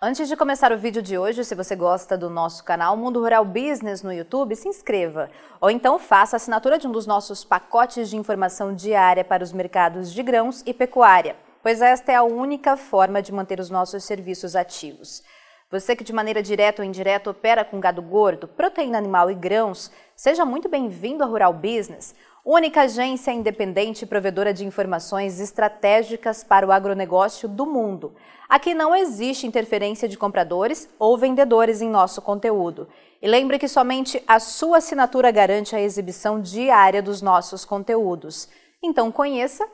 Antes de começar o vídeo de hoje, se você gosta do nosso canal Mundo Rural Business no YouTube, se inscreva. Ou então faça a assinatura de um dos nossos pacotes de informação diária para os mercados de grãos e pecuária, pois esta é a única forma de manter os nossos serviços ativos. Você que de maneira direta ou indireta opera com gado gordo, proteína animal e grãos, seja muito bem-vindo ao Rural Business, única agência independente provedora de informações estratégicas para o agronegócio do mundo. Aqui não existe interferência de compradores ou vendedores em nosso conteúdo. E lembre que somente a sua assinatura garante a exibição diária dos nossos conteúdos. Então conheça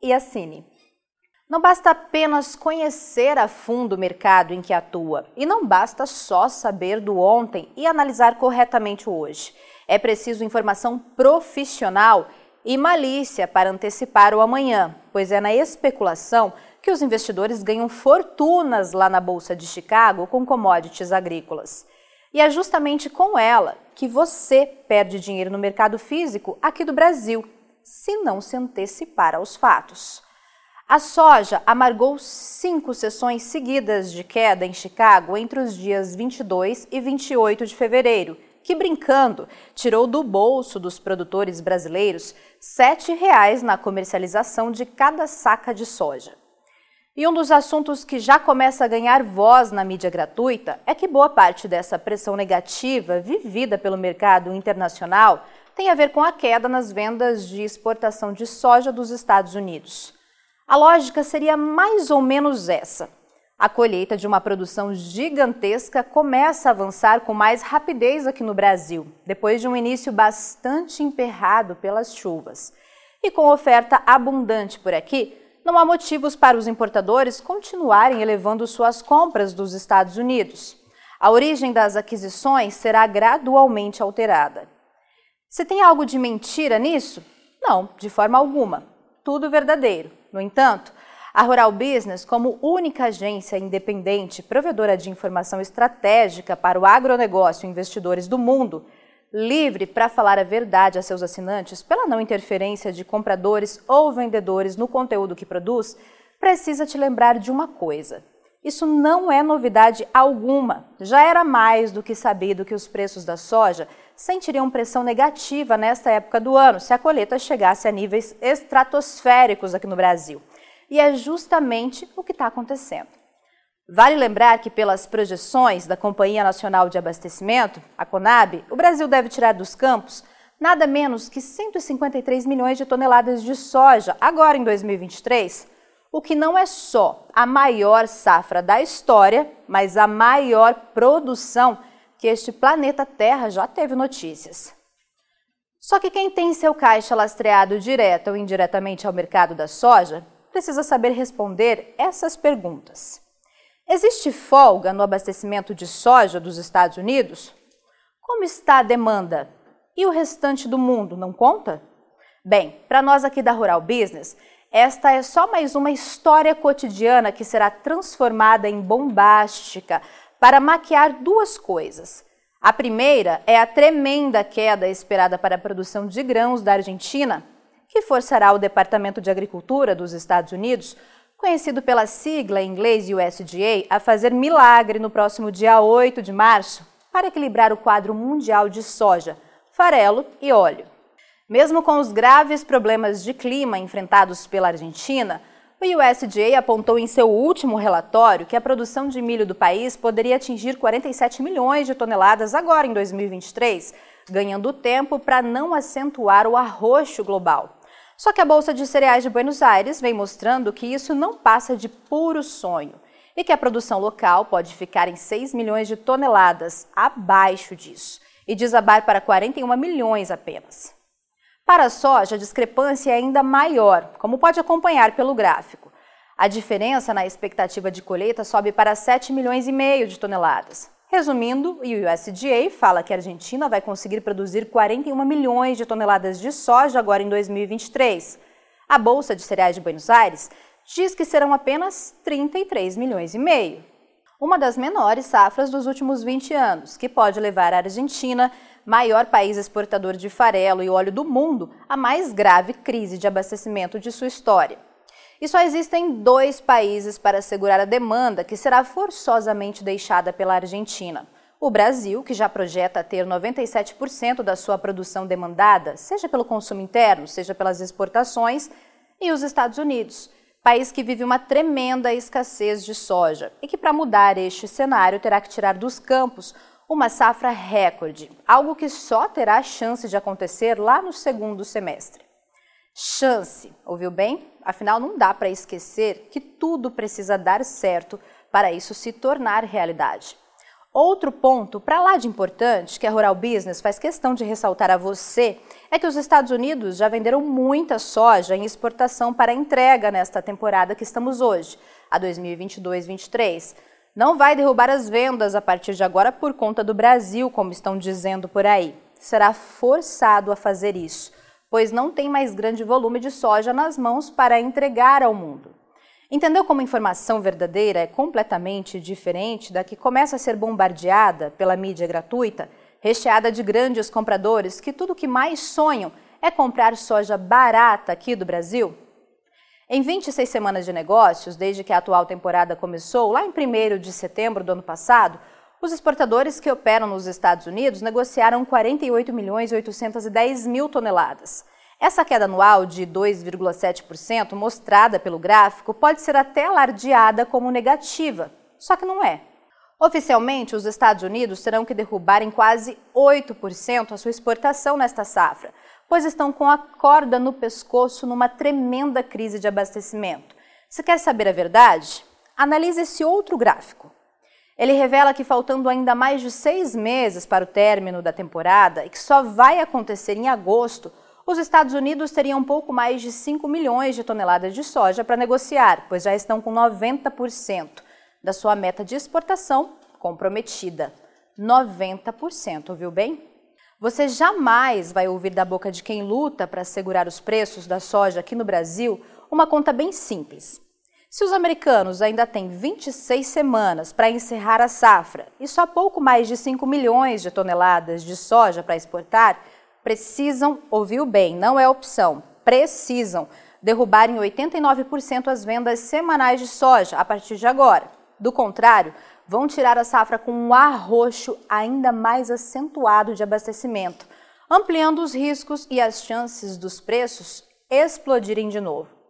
e assine. Não basta apenas conhecer a fundo o mercado em que atua, e não basta só saber do ontem e analisar corretamente o hoje. É preciso informação profissional e malícia para antecipar o amanhã, pois é na especulação que os investidores ganham fortunas lá na Bolsa de Chicago com commodities agrícolas. E é justamente com ela que você perde dinheiro no mercado físico aqui do Brasil, se não se antecipar aos fatos. A soja amargou cinco sessões seguidas de queda em Chicago entre os dias 22 e 28 de fevereiro, que, brincando, tirou do bolso dos produtores brasileiros R$ 7,00 na comercialização de cada saca de soja. E um dos assuntos que já começa a ganhar voz na mídia gratuita é que boa parte dessa pressão negativa vivida pelo mercado internacional tem a ver com a queda nas vendas de exportação de soja dos Estados Unidos. A lógica seria mais ou menos essa. A colheita de uma produção gigantesca começa a avançar com mais rapidez aqui no Brasil, depois de um início bastante emperrado pelas chuvas. E com oferta abundante por aqui, não há motivos para os importadores continuarem elevando suas compras dos Estados Unidos. A origem das aquisições será gradualmente alterada. Se tem algo de mentira nisso? Não, de forma alguma. Tudo verdadeiro. No entanto, a Rural Business, como única agência independente provedora de informação estratégica para o agronegócio e investidores do mundo, livre para falar a verdade a seus assinantes pela não interferência de compradores ou vendedores no conteúdo que produz, precisa te lembrar de uma coisa. Isso não é novidade alguma. Já era mais do que sabido que os preços da soja sentiriam pressão negativa nesta época do ano se a colheita chegasse a níveis estratosféricos aqui no Brasil. E é justamente o que está acontecendo. Vale lembrar que, pelas projeções da Companhia Nacional de Abastecimento, a CONAB, o Brasil deve tirar dos campos nada menos que 153 milhões de toneladas de soja agora em 2023, o que não é só a maior safra da história, mas a maior produção que este planeta Terra já teve notícias. Só que quem tem seu caixa lastreado direta ou indiretamente ao mercado da soja precisa saber responder essas perguntas. Existe folga no abastecimento de soja dos Estados Unidos? Como está a demanda? E o restante do mundo não conta? Bem, para nós aqui da Rural Business, esta é só mais uma história cotidiana que será transformada em bombástica para maquiar duas coisas. A primeira é a tremenda queda esperada para a produção de grãos da Argentina, que forçará o Departamento de Agricultura dos Estados Unidos conhecido pela sigla em inglês USDA, a fazer milagre no próximo dia 8 de março para equilibrar o quadro mundial de soja, farelo e óleo. Mesmo com os graves problemas de clima enfrentados pela Argentina, o USDA apontou em seu último relatório que a produção de milho do país poderia atingir 47 milhões de toneladas agora em 2023, ganhando tempo para não acentuar o arroxo global. Só que a Bolsa de Cereais de Buenos Aires vem mostrando que isso não passa de puro sonho e que a produção local pode ficar em 6 milhões de toneladas abaixo disso e desabar para 41 milhões apenas. Para a soja, a discrepância é ainda maior, como pode acompanhar pelo gráfico. A diferença na expectativa de colheita sobe para 7 milhões e meio de toneladas. Resumindo, o USDA fala que a Argentina vai conseguir produzir 41 milhões de toneladas de soja agora em 2023. A Bolsa de Cereais de Buenos Aires diz que serão apenas 33 milhões e meio. Uma das menores safras dos últimos 20 anos, que pode levar a Argentina, maior país exportador de farelo e óleo do mundo, à mais grave crise de abastecimento de sua história. E só existem dois países para segurar a demanda que será forçosamente deixada pela Argentina. O Brasil, que já projeta ter 97% da sua produção demandada, seja pelo consumo interno, seja pelas exportações, e os Estados Unidos, país que vive uma tremenda escassez de soja e que, para mudar este cenário, terá que tirar dos campos uma safra recorde, algo que só terá chance de acontecer lá no segundo semestre. Chance, ouviu bem? Afinal, não dá para esquecer que tudo precisa dar certo para isso se tornar realidade. Outro ponto, para lá de importante, que a Rural Business faz questão de ressaltar a você, é que os Estados Unidos já venderam muita soja em exportação para entrega nesta temporada que estamos hoje, a 2022-23. Não vai derrubar as vendas a partir de agora por conta do Brasil, como estão dizendo por aí. Será forçado a fazer isso, pois não tem mais grande volume de soja nas mãos para entregar ao mundo. Entendeu como informação verdadeira é completamente diferente da que começa a ser bombardeada pela mídia gratuita, recheada de grandes compradores que tudo que mais sonham é comprar soja barata aqui do Brasil? Em 26 semanas de negócios, desde que a atual temporada começou, lá em 1 de setembro do ano passado, os exportadores que operam nos Estados Unidos negociaram 48 milhões 810 mil toneladas. Essa queda anual de 2,7% mostrada pelo gráfico pode ser até alardeada como negativa, só que não é. Oficialmente, os Estados Unidos terão que derrubar em quase 8% a sua exportação nesta safra, pois estão com a corda no pescoço numa tremenda crise de abastecimento. Se quer saber a verdade? Analise esse outro gráfico. Ele revela que, faltando ainda mais de seis meses para o término da temporada e que só vai acontecer em agosto, os Estados Unidos teriam pouco mais de 5 milhões de toneladas de soja para negociar, pois já estão com 90% da sua meta de exportação comprometida. 90%, viu bem? Você jamais vai ouvir da boca de quem luta para segurar os preços da soja aqui no Brasil uma conta bem simples. Se os americanos ainda têm 26 semanas para encerrar a safra e só pouco mais de 5 milhões de toneladas de soja para exportar, precisam, ouviu bem, não é opção, precisam derrubar em 89% as vendas semanais de soja a partir de agora. Do contrário, vão tirar a safra com um arroxo ainda mais acentuado de abastecimento, ampliando os riscos e as chances dos preços explodirem de novo.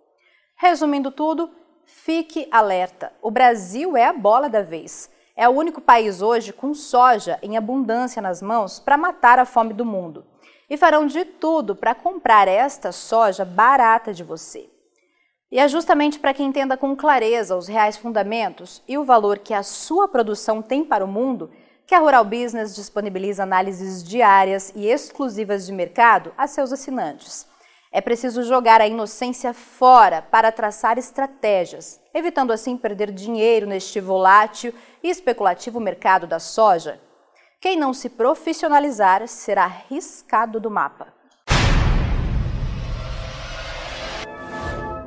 Resumindo tudo, fique alerta. O Brasil é a bola da vez. É o único país hoje com soja em abundância nas mãos para matar a fome do mundo e farão de tudo para comprar esta soja barata de você. E é justamente para que entenda com clareza os reais fundamentos e o valor que a sua produção tem para o mundo que a Rural Business disponibiliza análises diárias e exclusivas de mercado a seus assinantes. É preciso jogar a inocência fora para traçar estratégias, evitando assim perder dinheiro neste volátil e especulativo mercado da soja quem não se profissionalizar será riscado do mapa.